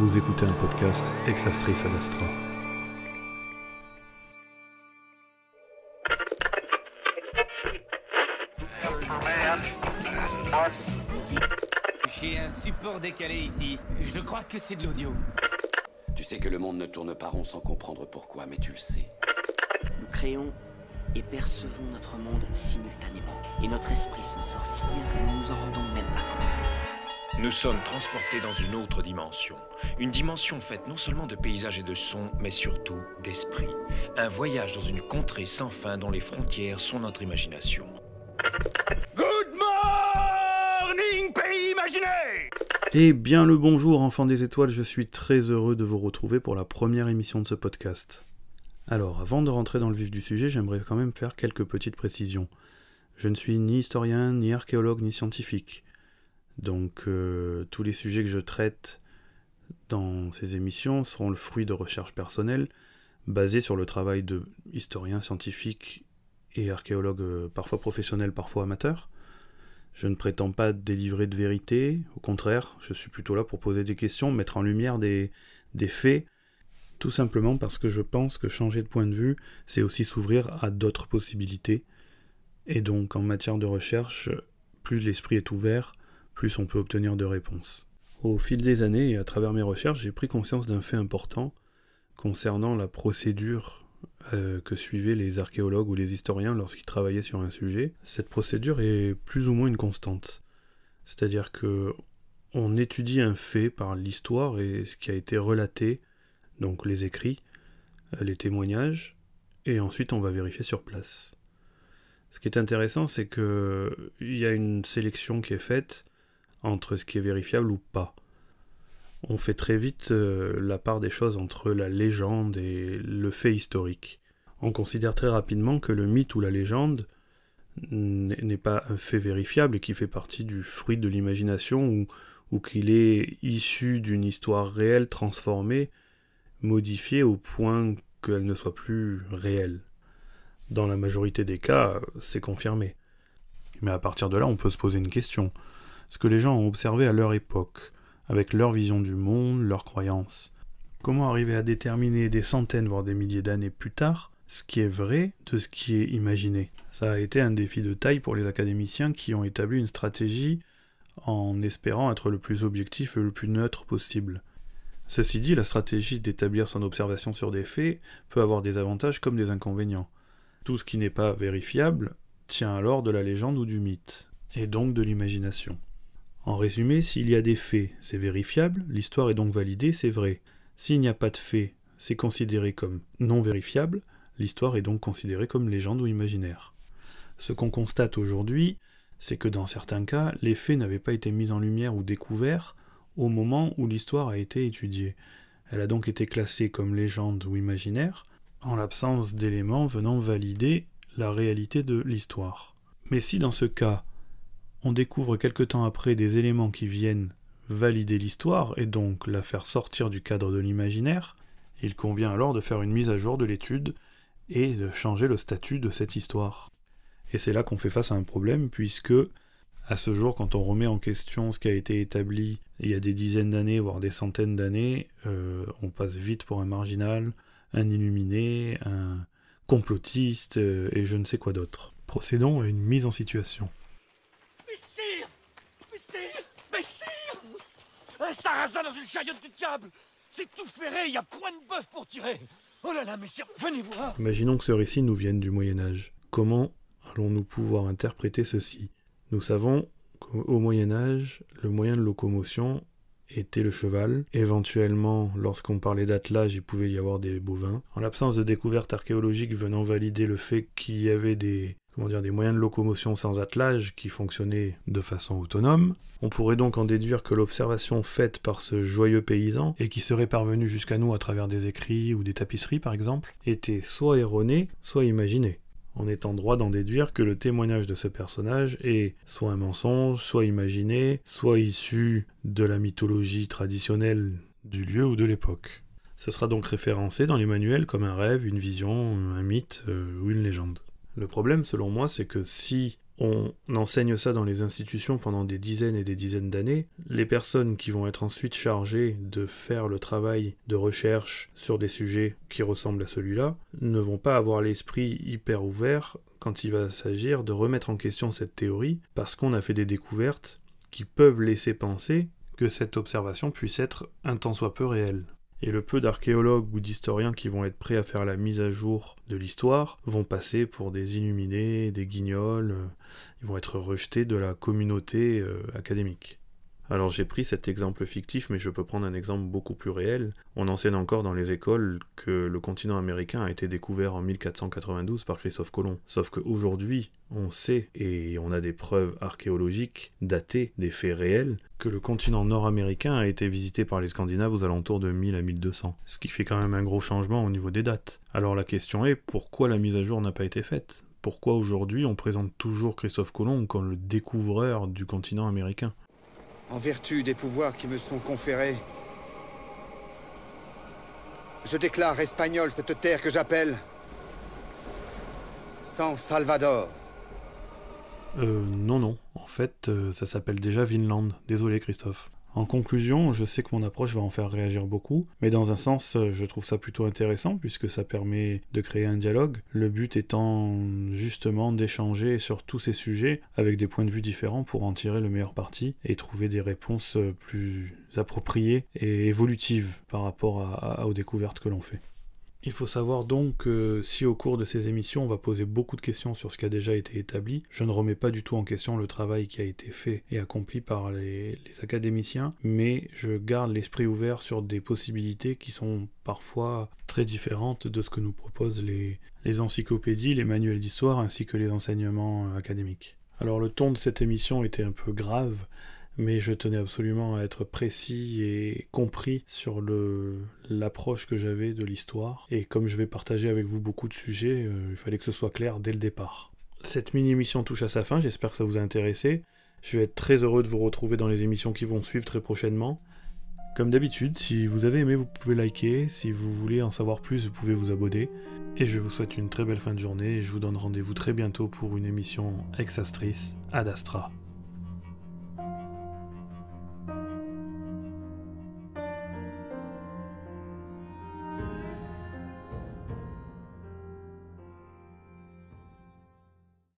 Vous écoutez un podcast Exastris ad Astra. J'ai un support décalé ici. Je crois que c'est de l'audio. Tu sais que le monde ne tourne pas rond sans comprendre pourquoi, mais tu le sais. Nous créons et percevons notre monde simultanément. Et notre esprit s'en sort si bien que nous nous en rendons. Nous sommes transportés dans une autre dimension. Une dimension faite non seulement de paysages et de sons, mais surtout d'esprit. Un voyage dans une contrée sans fin dont les frontières sont notre imagination. Good morning, pays imaginé Eh bien le bonjour enfants des étoiles, je suis très heureux de vous retrouver pour la première émission de ce podcast. Alors, avant de rentrer dans le vif du sujet, j'aimerais quand même faire quelques petites précisions. Je ne suis ni historien, ni archéologue, ni scientifique. Donc euh, tous les sujets que je traite dans ces émissions seront le fruit de recherches personnelles basées sur le travail de historiens scientifiques et archéologues euh, parfois professionnels, parfois amateurs. Je ne prétends pas délivrer de vérité, au contraire, je suis plutôt là pour poser des questions, mettre en lumière des, des faits, tout simplement parce que je pense que changer de point de vue, c'est aussi s'ouvrir à d'autres possibilités. Et donc en matière de recherche, plus l'esprit est ouvert, plus on peut obtenir de réponses. Au fil des années et à travers mes recherches, j'ai pris conscience d'un fait important concernant la procédure euh, que suivaient les archéologues ou les historiens lorsqu'ils travaillaient sur un sujet. Cette procédure est plus ou moins une constante. C'est-à-dire que on étudie un fait par l'histoire et ce qui a été relaté, donc les écrits, euh, les témoignages, et ensuite on va vérifier sur place. Ce qui est intéressant, c'est que il y a une sélection qui est faite entre ce qui est vérifiable ou pas. On fait très vite euh, la part des choses entre la légende et le fait historique. On considère très rapidement que le mythe ou la légende n'est pas un fait vérifiable et qui fait partie du fruit de l'imagination ou, ou qu'il est issu d'une histoire réelle transformée, modifiée au point qu'elle ne soit plus réelle. Dans la majorité des cas, c'est confirmé. Mais à partir de là, on peut se poser une question ce que les gens ont observé à leur époque, avec leur vision du monde, leurs croyances. Comment arriver à déterminer des centaines, voire des milliers d'années plus tard, ce qui est vrai de ce qui est imaginé? Ça a été un défi de taille pour les académiciens qui ont établi une stratégie en espérant être le plus objectif et le plus neutre possible. Ceci dit, la stratégie d'établir son observation sur des faits peut avoir des avantages comme des inconvénients. Tout ce qui n'est pas vérifiable tient alors de la légende ou du mythe, et donc de l'imagination. En résumé, s'il y a des faits, c'est vérifiable, l'histoire est donc validée, c'est vrai. S'il n'y a pas de faits, c'est considéré comme non vérifiable, l'histoire est donc considérée comme légende ou imaginaire. Ce qu'on constate aujourd'hui, c'est que dans certains cas, les faits n'avaient pas été mis en lumière ou découverts au moment où l'histoire a été étudiée. Elle a donc été classée comme légende ou imaginaire, en l'absence d'éléments venant valider la réalité de l'histoire. Mais si dans ce cas, on découvre quelque temps après des éléments qui viennent valider l'histoire et donc la faire sortir du cadre de l'imaginaire, il convient alors de faire une mise à jour de l'étude et de changer le statut de cette histoire. Et c'est là qu'on fait face à un problème puisque à ce jour, quand on remet en question ce qui a été établi il y a des dizaines d'années, voire des centaines d'années, euh, on passe vite pour un marginal, un illuminé, un complotiste euh, et je ne sais quoi d'autre. Procédons à une mise en situation. Mais sire Mais sire Mais sire Un dans une du diable C'est tout ferré, il y a point de pour tirer Oh là là, venez voir Imaginons que ce récit nous vienne du Moyen Âge. Comment allons-nous pouvoir interpréter ceci? Nous savons qu'au Moyen Âge, le moyen de locomotion était le cheval. Éventuellement, lorsqu'on parlait d'attelage, il pouvait y avoir des bovins. En l'absence de découvertes archéologiques venant valider le fait qu'il y avait des dire, des moyens de locomotion sans attelage qui fonctionnaient de façon autonome. On pourrait donc en déduire que l'observation faite par ce joyeux paysan, et qui serait parvenue jusqu'à nous à travers des écrits ou des tapisseries par exemple, était soit erronée, soit imaginée. On est en droit d'en déduire que le témoignage de ce personnage est soit un mensonge, soit imaginé, soit issu de la mythologie traditionnelle du lieu ou de l'époque. Ce sera donc référencé dans les manuels comme un rêve, une vision, un mythe euh, ou une légende. Le problème, selon moi, c'est que si On enseigne ça dans les institutions pendant des dizaines et des dizaines d'années. Les personnes qui vont être ensuite chargées de faire le travail de recherche sur des sujets qui ressemblent à celui-là ne vont pas avoir l'esprit hyper ouvert quand il va s'agir de remettre en question cette théorie parce qu'on a fait des découvertes qui peuvent laisser penser que cette observation puisse être un tant soit peu réelle. Et le peu d'archéologues ou d'historiens qui vont être prêts à faire la mise à jour de l'histoire vont passer pour des illuminés, des guignols, euh, ils vont être rejetés de la communauté euh, académique. Alors j'ai pris cet exemple fictif, mais je peux prendre un exemple beaucoup plus réel. On enseigne encore dans les écoles que le continent américain a été découvert en 1492 par Christophe Colomb. Sauf qu'aujourd'hui, on sait, et on a des preuves archéologiques datées des faits réels, que le continent nord-américain a été visité par les Scandinaves aux alentours de 1000 à 1200. Ce qui fait quand même un gros changement au niveau des dates. Alors la question est, pourquoi la mise à jour n'a pas été faite? Pourquoi aujourd'hui on présente toujours Christophe Colomb comme le découvreur du continent américain? En vertu des pouvoirs qui me sont conférés, je déclare espagnol cette terre que j'appelle San Salvador. Euh, non, non. En fait, euh, ça s'appelle déjà Vinland. Désolé, Christophe. En conclusion, je sais que mon approche va en faire réagir beaucoup, mais dans un sens, je trouve ça plutôt intéressant puisque ça permet de créer un dialogue, le but étant justement d'échanger sur tous ces sujets avec des points de vue différents pour en tirer le meilleur parti et trouver des réponses plus appropriées et évolutives par rapport aux découvertes que l'on fait. Il faut savoir donc que si au cours de ces émissions on va poser beaucoup de questions sur ce qui a déjà été établi, je ne remets pas du tout en question le travail qui a été fait et accompli par les, académiciens, mais je garde l'esprit ouvert sur des possibilités qui sont parfois très différentes de ce que nous proposent les, encyclopédies, les manuels d'histoire ainsi que les enseignements académiques. Alors le ton de cette émission était un peu grave, mais je tenais absolument à être précis et compris sur l'approche que j'avais de l'histoire. Et comme je vais partager avec vous beaucoup de sujets, euh, il fallait que ce soit clair dès le départ. Cette mini-émission touche à sa fin, j'espère que ça vous a intéressé. Je vais être très heureux de vous retrouver dans les émissions qui vont suivre très prochainement. Comme d'habitude, si vous avez aimé, vous pouvez liker. Si vous voulez en savoir plus, vous pouvez vous abonner. Et je vous souhaite une très belle fin de journée et je vous donne rendez-vous très bientôt pour une émission exastrice Ad Astra.